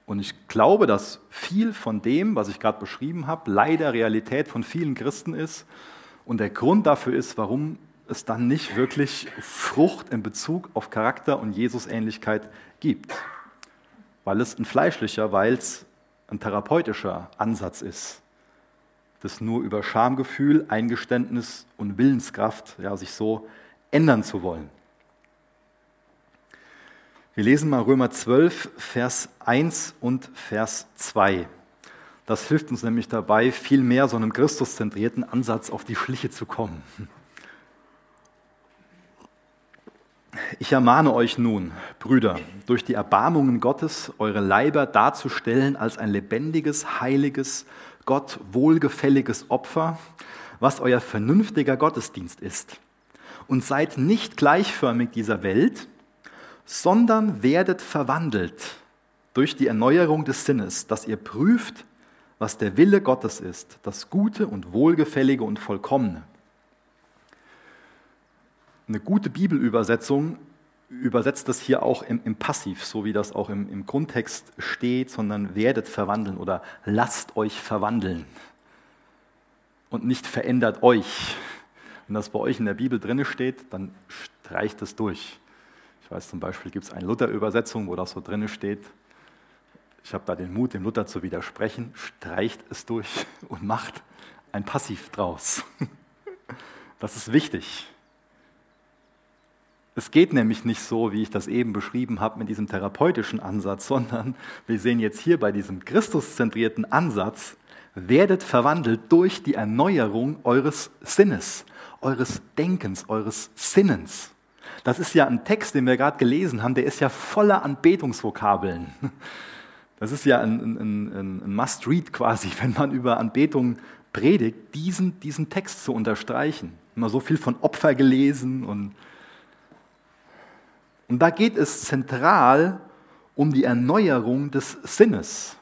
Und ich glaube, dass viel von dem, was ich gerade beschrieben habe, leider Realität von vielen Christen ist. Und der Grund dafür ist, warum es dann nicht wirklich Frucht in Bezug auf Charakter und Jesusähnlichkeit gibt. Weil es ein fleischlicher, weil es ein therapeutischer Ansatz ist das nur über Schamgefühl, Eingeständnis und Willenskraft ja, sich so ändern zu wollen. Wir lesen mal Römer 12, Vers 1 und Vers 2. Das hilft uns nämlich dabei, viel mehr so einem Christuszentrierten Ansatz auf die Schliche zu kommen. Ich ermahne euch nun, Brüder, durch die Erbarmungen Gottes eure Leiber darzustellen als ein lebendiges, heiliges, Gott wohlgefälliges Opfer, was euer vernünftiger Gottesdienst ist. Und seid nicht gleichförmig dieser Welt, sondern werdet verwandelt durch die Erneuerung des Sinnes, dass ihr prüft, was der Wille Gottes ist, das Gute und Wohlgefällige und Vollkommene. Eine gute Bibelübersetzung übersetzt das hier auch im, im Passiv, so wie das auch im, im Grundtext steht, sondern werdet verwandeln oder lasst euch verwandeln und nicht verändert euch. Wenn das bei euch in der Bibel drin steht, dann streicht es durch. Ich weiß zum Beispiel, gibt es eine Luther-Übersetzung, wo das so drin steht. Ich habe da den Mut, dem Luther zu widersprechen. Streicht es durch und macht ein Passiv draus. Das ist wichtig. Es geht nämlich nicht so, wie ich das eben beschrieben habe, mit diesem therapeutischen Ansatz, sondern wir sehen jetzt hier bei diesem Christuszentrierten Ansatz, werdet verwandelt durch die Erneuerung eures Sinnes, eures Denkens, eures Sinnens. Das ist ja ein Text, den wir gerade gelesen haben, der ist ja voller Anbetungsvokabeln. Das ist ja ein, ein, ein Must-Read quasi, wenn man über Anbetung predigt, diesen, diesen Text zu unterstreichen. Immer so viel von Opfer gelesen und und da geht es zentral um die Erneuerung des Sinnes,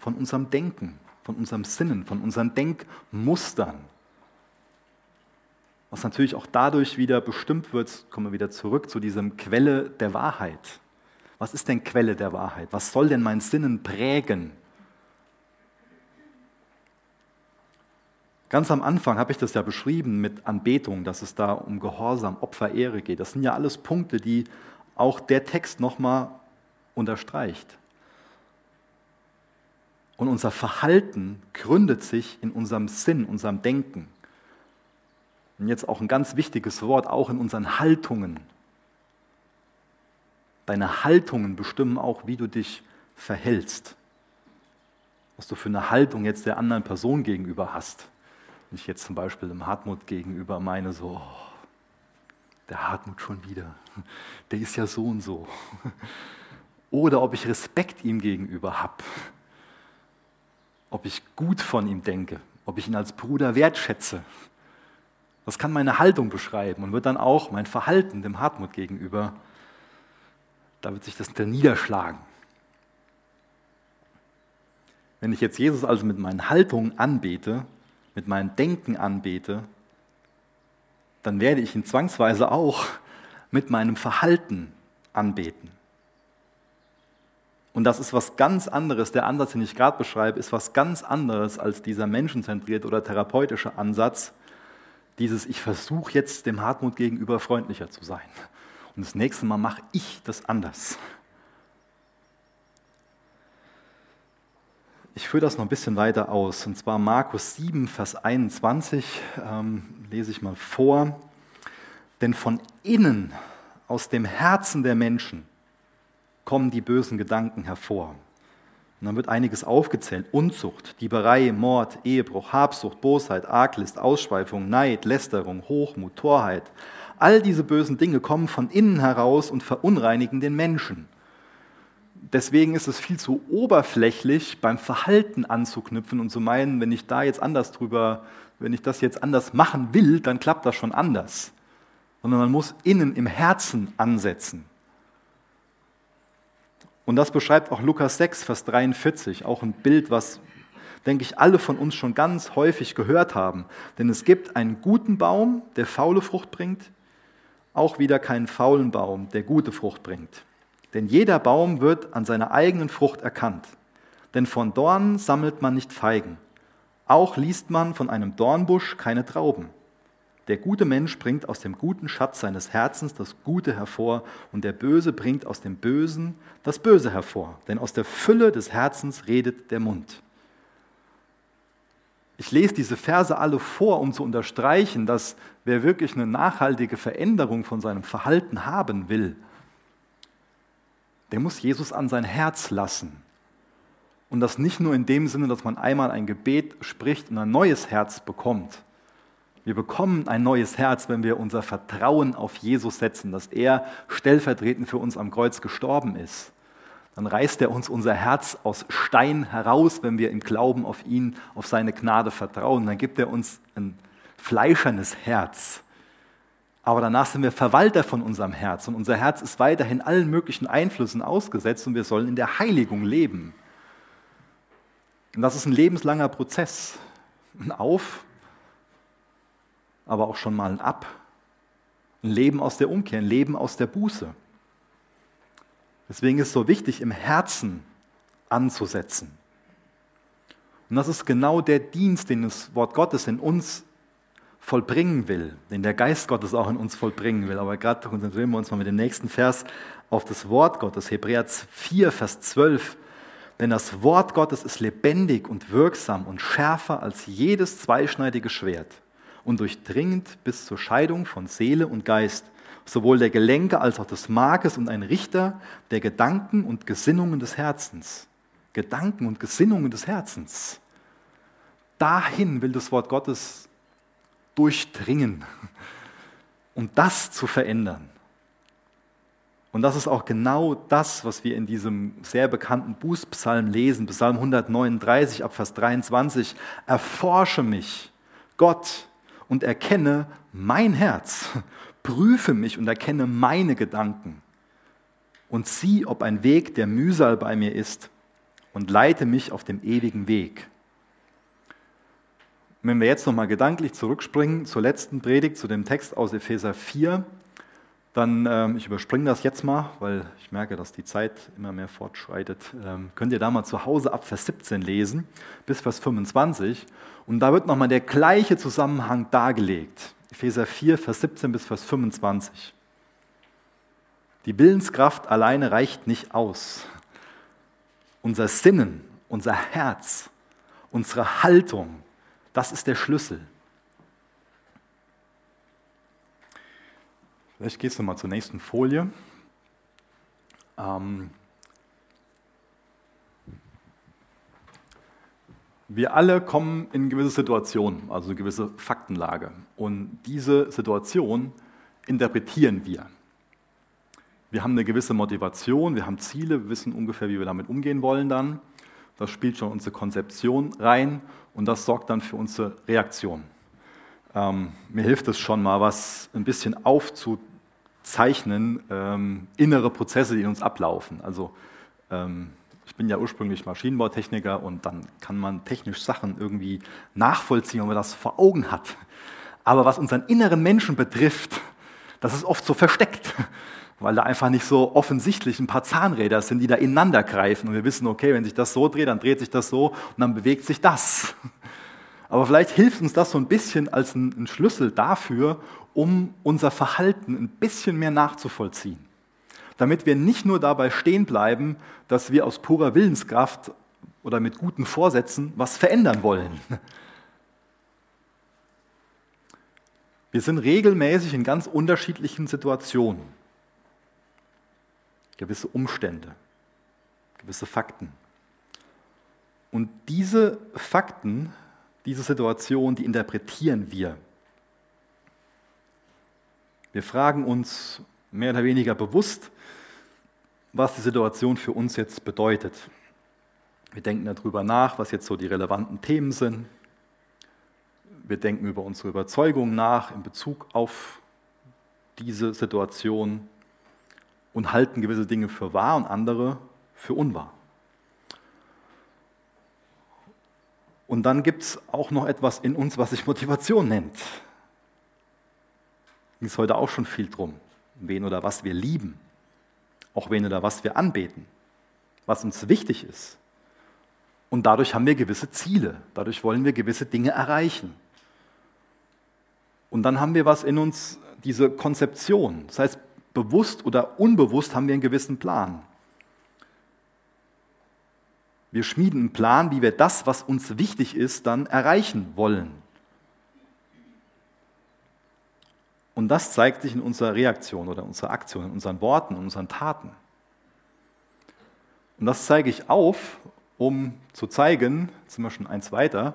von unserem Denken, von unserem Sinnen, von unseren Denkmustern. Was natürlich auch dadurch wieder bestimmt wird, kommen wir wieder zurück zu diesem Quelle der Wahrheit. Was ist denn Quelle der Wahrheit? Was soll denn mein Sinnen prägen? Ganz am Anfang habe ich das ja beschrieben mit Anbetung, dass es da um Gehorsam, Opfer, Ehre geht. Das sind ja alles Punkte, die auch der Text nochmal unterstreicht. Und unser Verhalten gründet sich in unserem Sinn, unserem Denken. Und jetzt auch ein ganz wichtiges Wort, auch in unseren Haltungen. Deine Haltungen bestimmen auch, wie du dich verhältst. Was du für eine Haltung jetzt der anderen Person gegenüber hast. Wenn ich jetzt zum Beispiel dem Hartmut gegenüber meine, so, oh, der Hartmut schon wieder, der ist ja so und so. Oder ob ich Respekt ihm gegenüber habe, ob ich gut von ihm denke, ob ich ihn als Bruder wertschätze. Das kann meine Haltung beschreiben und wird dann auch mein Verhalten dem Hartmut gegenüber, da wird sich das niederschlagen. Wenn ich jetzt Jesus also mit meinen Haltungen anbete, mit meinem Denken anbete, dann werde ich ihn zwangsweise auch mit meinem Verhalten anbeten. Und das ist was ganz anderes. Der Ansatz, den ich gerade beschreibe, ist was ganz anderes als dieser menschenzentrierte oder therapeutische Ansatz. Dieses, ich versuche jetzt dem Hartmut gegenüber freundlicher zu sein. Und das nächste Mal mache ich das anders. Ich führe das noch ein bisschen weiter aus. Und zwar Markus 7, Vers 21 ähm, lese ich mal vor. Denn von innen, aus dem Herzen der Menschen, kommen die bösen Gedanken hervor. Und dann wird einiges aufgezählt. Unzucht, Dieberei, Mord, Ehebruch, Habsucht, Bosheit, Arglist, Ausschweifung, Neid, Lästerung, Hochmut, Torheit. All diese bösen Dinge kommen von innen heraus und verunreinigen den Menschen. Deswegen ist es viel zu oberflächlich, beim Verhalten anzuknüpfen und zu meinen, wenn ich da jetzt anders drüber, wenn ich das jetzt anders machen will, dann klappt das schon anders. Sondern man muss innen im Herzen ansetzen. Und das beschreibt auch Lukas 6, Vers 43, auch ein Bild, was, denke ich, alle von uns schon ganz häufig gehört haben. Denn es gibt einen guten Baum, der faule Frucht bringt, auch wieder keinen faulen Baum, der gute Frucht bringt. Denn jeder Baum wird an seiner eigenen Frucht erkannt. Denn von Dornen sammelt man nicht Feigen. Auch liest man von einem Dornbusch keine Trauben. Der gute Mensch bringt aus dem guten Schatz seines Herzens das Gute hervor und der Böse bringt aus dem Bösen das Böse hervor. Denn aus der Fülle des Herzens redet der Mund. Ich lese diese Verse alle vor, um zu unterstreichen, dass wer wirklich eine nachhaltige Veränderung von seinem Verhalten haben will, der muss Jesus an sein Herz lassen. Und das nicht nur in dem Sinne, dass man einmal ein Gebet spricht und ein neues Herz bekommt, wir bekommen ein neues Herz, wenn wir unser Vertrauen auf Jesus setzen, dass er stellvertretend für uns am Kreuz gestorben ist. Dann reißt er uns unser Herz aus Stein heraus, wenn wir im Glauben auf ihn, auf seine Gnade vertrauen. Dann gibt er uns ein fleischernes Herz. Aber danach sind wir Verwalter von unserem Herz und unser Herz ist weiterhin allen möglichen Einflüssen ausgesetzt und wir sollen in der Heiligung leben. Und das ist ein lebenslanger Prozess. Ein Auf aber auch schon mal ein Ab. Ein Leben aus der Umkehr, ein Leben aus der Buße. Deswegen ist es so wichtig, im Herzen anzusetzen. Und das ist genau der Dienst, den das Wort Gottes in uns vollbringen will, den der Geist Gottes auch in uns vollbringen will. Aber gerade konzentrieren wir uns mal mit dem nächsten Vers auf das Wort Gottes, Hebräer 4, Vers 12. Denn das Wort Gottes ist lebendig und wirksam und schärfer als jedes zweischneidige Schwert und durchdringend bis zur Scheidung von Seele und Geist, sowohl der Gelenke als auch des Markes und ein Richter der Gedanken und Gesinnungen des Herzens. Gedanken und Gesinnungen des Herzens. Dahin will das Wort Gottes durchdringen, um das zu verändern. Und das ist auch genau das, was wir in diesem sehr bekannten Bußpsalm lesen, Psalm 139 ab Vers 23. Erforsche mich, Gott, und erkenne mein Herz. Prüfe mich und erkenne meine Gedanken. Und sieh, ob ein Weg der Mühsal bei mir ist und leite mich auf dem ewigen Weg. Wenn wir jetzt nochmal gedanklich zurückspringen zur letzten Predigt, zu dem Text aus Epheser 4, dann, ähm, ich überspringe das jetzt mal, weil ich merke, dass die Zeit immer mehr fortschreitet. Ähm, könnt ihr da mal zu Hause ab Vers 17 lesen, bis Vers 25. Und da wird nochmal der gleiche Zusammenhang dargelegt. Epheser 4, Vers 17 bis Vers 25. Die Willenskraft alleine reicht nicht aus. Unser Sinnen, unser Herz, unsere Haltung, das ist der Schlüssel. Vielleicht gehst du mal zur nächsten Folie. Ähm wir alle kommen in gewisse Situationen, also eine gewisse Faktenlage. Und diese Situation interpretieren wir. Wir haben eine gewisse Motivation, wir haben Ziele, wir wissen ungefähr, wie wir damit umgehen wollen dann. Das spielt schon unsere Konzeption rein und das sorgt dann für unsere Reaktion. Ähm, mir hilft es schon mal, was ein bisschen aufzuteilen zeichnen ähm, innere Prozesse, die in uns ablaufen. Also ähm, ich bin ja ursprünglich Maschinenbautechniker und dann kann man technisch Sachen irgendwie nachvollziehen, wenn man das vor Augen hat. Aber was unseren inneren Menschen betrifft, Das ist oft so versteckt, weil da einfach nicht so offensichtlich ein paar Zahnräder sind, die da ineinander greifen. Und wir wissen, okay, wenn sich das so dreht, dann dreht sich das so und dann bewegt sich das. Aber vielleicht hilft uns das so ein bisschen als ein, Schlüssel dafür, um unser Verhalten ein bisschen mehr nachzuvollziehen. Damit wir nicht nur dabei stehen bleiben, dass wir aus purer Willenskraft oder mit guten Vorsätzen was verändern wollen. Wir sind regelmäßig in ganz unterschiedlichen Situationen. Gewisse Umstände, gewisse Fakten. Und diese Fakten, diese Situation, die interpretieren wir. Wir fragen uns mehr oder weniger bewusst, was die Situation für uns jetzt bedeutet. Wir denken darüber nach, was jetzt so die relevanten Themen sind. Wir denken über unsere Überzeugungen nach in Bezug auf diese Situation und halten gewisse Dinge für wahr und andere für unwahr. Und dann gibt es auch noch etwas in uns, was sich Motivation nennt. Ging es heute auch schon viel drum, wen oder was wir lieben, auch wen oder was wir anbeten, was uns wichtig ist. Und dadurch haben wir gewisse Ziele, dadurch wollen wir gewisse Dinge erreichen. Und dann haben wir was in uns, diese Konzeption. Das heißt, bewusst oder unbewusst haben wir einen gewissen Plan. Wir schmieden einen Plan, wie wir das, was uns wichtig ist, dann erreichen wollen. Und das zeigt sich in unserer Reaktion oder unserer Aktion, in unseren Worten, in unseren Taten. Und das zeige ich auf, um zu zeigen, jetzt sind wir schon eins weiter,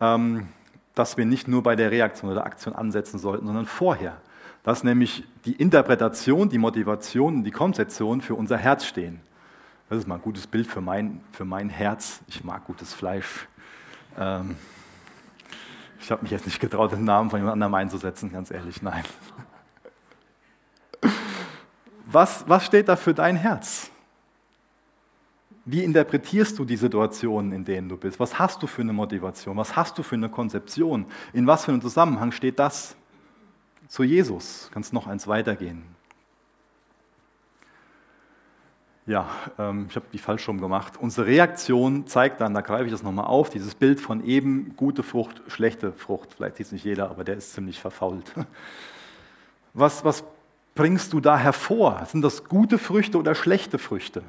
ähm, dass wir nicht nur bei der Reaktion oder Aktion ansetzen sollten, sondern vorher. Dass nämlich die Interpretation, die Motivation und die Konzeption für unser Herz stehen. Das ist mal ein gutes Bild für mein, für mein Herz. Ich mag gutes Fleisch. Ähm, ich habe mich jetzt nicht getraut, den Namen von jemand anderem einzusetzen, ganz ehrlich, nein. Was, was steht da für dein Herz? Wie interpretierst du die Situationen, in denen du bist? Was hast du für eine Motivation? Was hast du für eine Konzeption? In was für einem Zusammenhang steht das zu Jesus? Kannst noch eins weitergehen. Ja, ähm, ich habe die falsch gemacht. Unsere Reaktion zeigt dann, da greife ich das nochmal auf, dieses Bild von eben gute Frucht, schlechte Frucht. Vielleicht sieht es nicht jeder, aber der ist ziemlich verfault. Was, was bringst du da hervor? Sind das gute Früchte oder schlechte Früchte?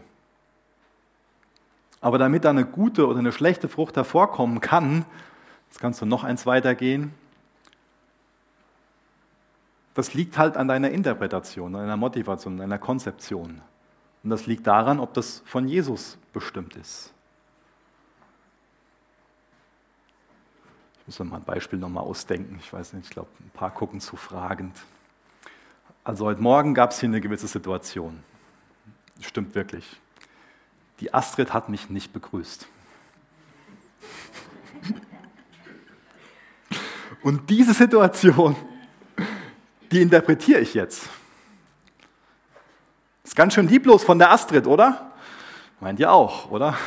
Aber damit da eine gute oder eine schlechte Frucht hervorkommen kann, jetzt kannst du noch eins weitergehen, das liegt halt an deiner Interpretation, an deiner Motivation, an deiner Konzeption. Und das liegt daran, ob das von Jesus bestimmt ist. Ich muss mir mal ein Beispiel nochmal ausdenken. Ich weiß nicht, ich glaube, ein paar gucken zu fragend. Also heute Morgen gab es hier eine gewisse Situation. Stimmt wirklich. Die Astrid hat mich nicht begrüßt. Und diese Situation, die interpretiere ich jetzt. Ist ganz schön lieblos von der Astrid, oder? Meint ihr auch, oder?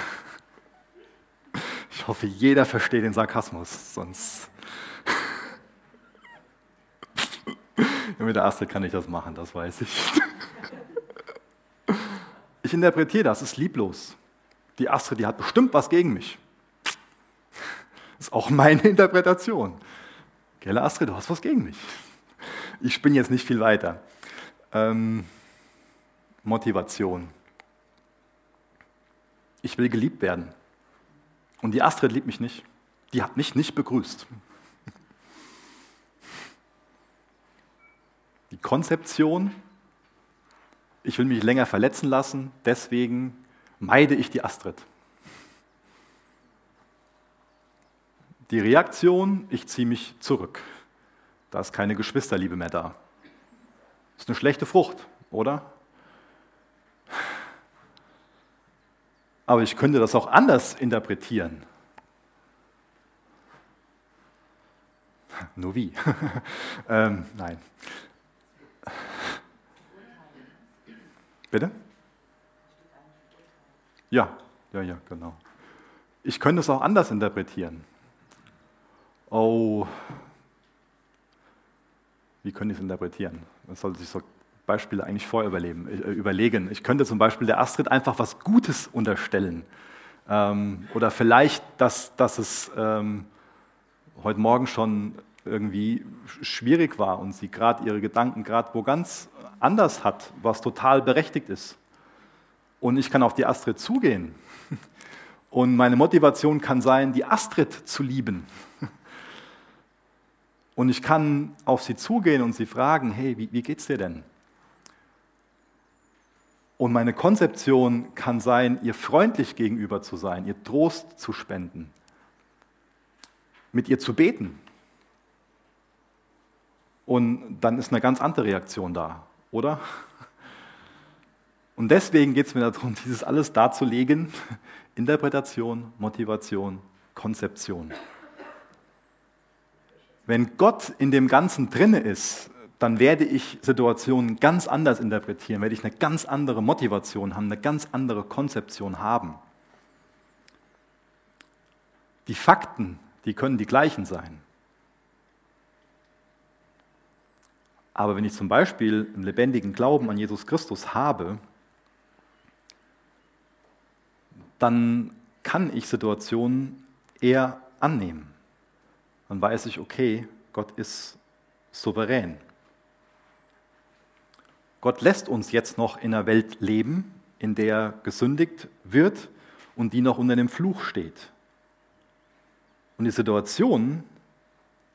Ich hoffe, jeder versteht den Sarkasmus, sonst. Mit der Astrid kann ich das machen, das weiß ich. Ich interpretiere das, ist lieblos. Die Astrid, die hat bestimmt was gegen mich. Das ist auch meine Interpretation. Gelle Astrid, du hast was gegen mich. Ich bin jetzt nicht viel weiter. Ähm, Motivation. Ich will geliebt werden. Und die Astrid liebt mich nicht. Die hat mich nicht begrüßt. Die Konzeption, ich will mich länger verletzen lassen, deswegen meide ich die Astrid. Die Reaktion, ich ziehe mich zurück. Da ist keine Geschwisterliebe mehr da. Das ist eine schlechte Frucht, oder? Aber ich könnte das auch anders interpretieren. Nur wie? ähm, nein. Bitte? Ja, ja, ja, genau. Ich könnte es auch anders interpretieren. Oh, wie könnte ich es interpretieren? Man sollte sich so Beispiele eigentlich vorher überleben, äh, überlegen. Ich könnte zum Beispiel der Astrid einfach was Gutes unterstellen. Ähm, oder vielleicht, dass, dass es ähm, heute Morgen schon irgendwie schwierig war und sie gerade ihre Gedanken gerade wo ganz anders hat, was total berechtigt ist. Und ich kann auf die Astrid zugehen. Und meine Motivation kann sein, die Astrid zu lieben. Und ich kann auf sie zugehen und sie fragen, hey, wie, wie geht's dir denn? Und meine Konzeption kann sein, ihr freundlich gegenüber zu sein, ihr Trost zu spenden, mit ihr zu beten. Und dann ist eine ganz andere Reaktion da, oder? Und deswegen geht es mir darum, dieses alles darzulegen. Interpretation, Motivation, Konzeption. Wenn Gott in dem Ganzen drinne ist, dann werde ich Situationen ganz anders interpretieren, werde ich eine ganz andere Motivation haben, eine ganz andere Konzeption haben. Die Fakten, die können die gleichen sein. Aber wenn ich zum Beispiel einen lebendigen Glauben an Jesus Christus habe, dann kann ich Situationen eher annehmen. Dann weiß ich, okay, Gott ist souverän. Gott lässt uns jetzt noch in einer Welt leben, in der gesündigt wird und die noch unter dem Fluch steht. Und die Situation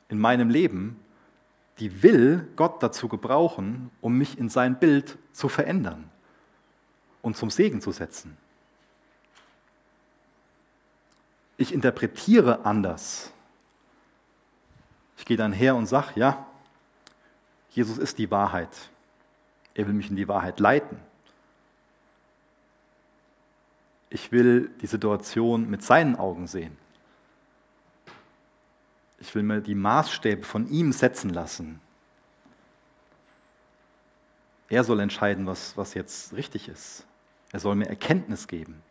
in meinem Leben, die will Gott dazu gebrauchen, um mich in sein Bild zu verändern und zum Segen zu setzen. Ich interpretiere anders. Ich gehe dann her und sage, ja, Jesus ist die Wahrheit. Er will mich in die Wahrheit leiten. Ich will die Situation mit seinen Augen sehen. Ich will mir die Maßstäbe von ihm setzen lassen. Er soll entscheiden, was, was jetzt richtig ist. Er soll mir Erkenntnis geben.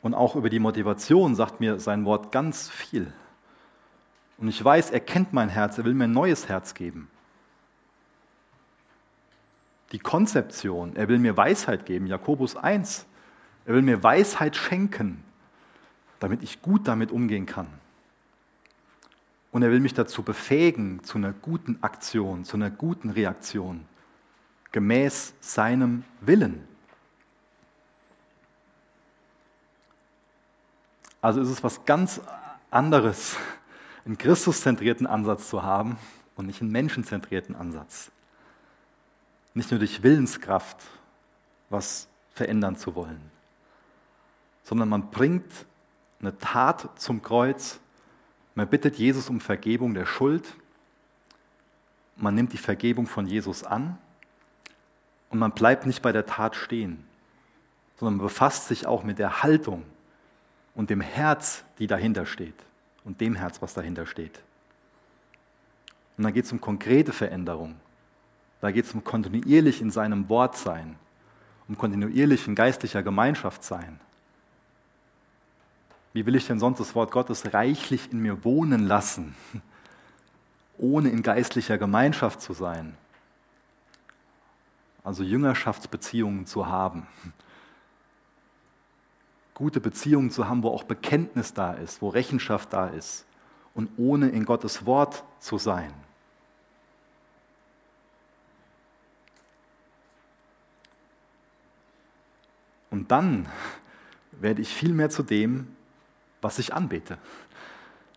Und auch über die Motivation sagt mir sein Wort ganz viel. Und ich weiß, er kennt mein Herz, er will mir ein neues Herz geben die Konzeption. Er will mir Weisheit geben, Jakobus 1. Er will mir Weisheit schenken, damit ich gut damit umgehen kann. Und er will mich dazu befähigen, zu einer guten Aktion, zu einer guten Reaktion, gemäß seinem Willen. Also ist es was ganz anderes, einen Christuszentrierten Ansatz zu haben und nicht einen menschenzentrierten Ansatz. Nicht nur durch Willenskraft was verändern zu wollen, sondern man bringt eine Tat zum Kreuz, man bittet Jesus um Vergebung der Schuld, man nimmt die Vergebung von Jesus an. Und man bleibt nicht bei der Tat stehen, sondern man befasst sich auch mit der Haltung und dem Herz, die dahinter steht und dem Herz, was dahinter steht. Und dann geht es um konkrete Veränderung. Da geht es um kontinuierlich in seinem Wort sein, um kontinuierlich in geistlicher Gemeinschaft sein. Wie will ich denn sonst das Wort Gottes reichlich in mir wohnen lassen, ohne in geistlicher Gemeinschaft zu sein? Also Jüngerschaftsbeziehungen zu haben. Gute Beziehungen zu haben, wo auch Bekenntnis da ist, wo Rechenschaft da ist und ohne in Gottes Wort zu sein. Und dann werde ich viel mehr zu dem, was ich anbete.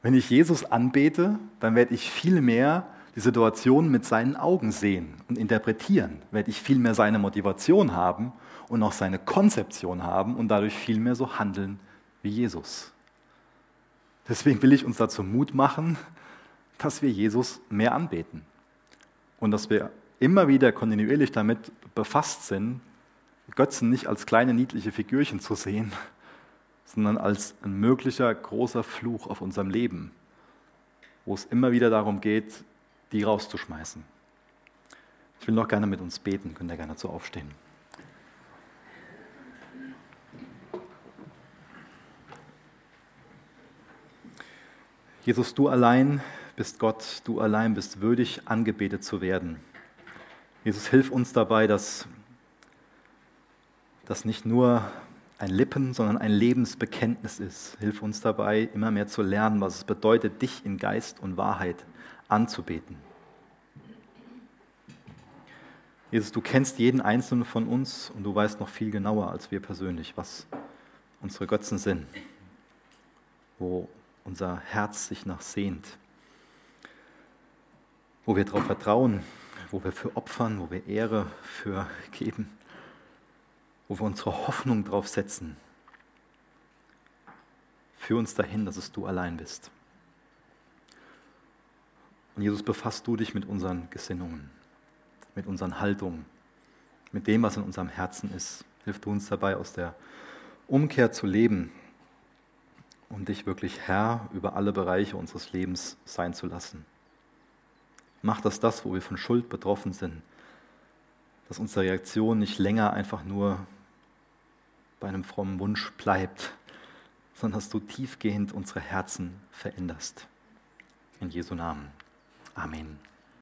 Wenn ich Jesus anbete, dann werde ich viel mehr die Situation mit seinen Augen sehen und interpretieren, werde ich viel mehr seine Motivation haben und auch seine Konzeption haben und dadurch viel mehr so handeln wie Jesus. Deswegen will ich uns dazu Mut machen, dass wir Jesus mehr anbeten und dass wir immer wieder kontinuierlich damit befasst sind, Götzen nicht als kleine niedliche Figürchen zu sehen, sondern als ein möglicher großer Fluch auf unserem Leben, wo es immer wieder darum geht, die rauszuschmeißen. Ich will noch gerne mit uns beten, könnt ihr gerne dazu aufstehen. Jesus, du allein bist Gott, du allein bist würdig, angebetet zu werden. Jesus, hilf uns dabei, dass das nicht nur ein Lippen, sondern ein Lebensbekenntnis ist. Hilf uns dabei, immer mehr zu lernen, was es bedeutet, dich in Geist und Wahrheit anzubeten. Jesus, du kennst jeden einzelnen von uns und du weißt noch viel genauer als wir persönlich, was unsere Götzen sind, wo unser Herz sich nach sehnt, wo wir darauf vertrauen, wo wir für opfern, wo wir Ehre für geben, wo wir unsere Hoffnung drauf setzen. Führ uns dahin, dass es du allein bist. Und Jesus, befasst du dich mit unseren Gesinnungen, mit unseren Haltungen, mit dem, was in unserem Herzen ist. Hilf du uns dabei, aus der Umkehr zu leben und dich wirklich Herr über alle Bereiche unseres Lebens sein zu lassen. Mach das das, wo wir von Schuld betroffen sind, dass unsere Reaktion nicht länger einfach nur bei einem frommen Wunsch bleibt, sondern dass du tiefgehend unsere Herzen veränderst. In Jesu Namen. Amen.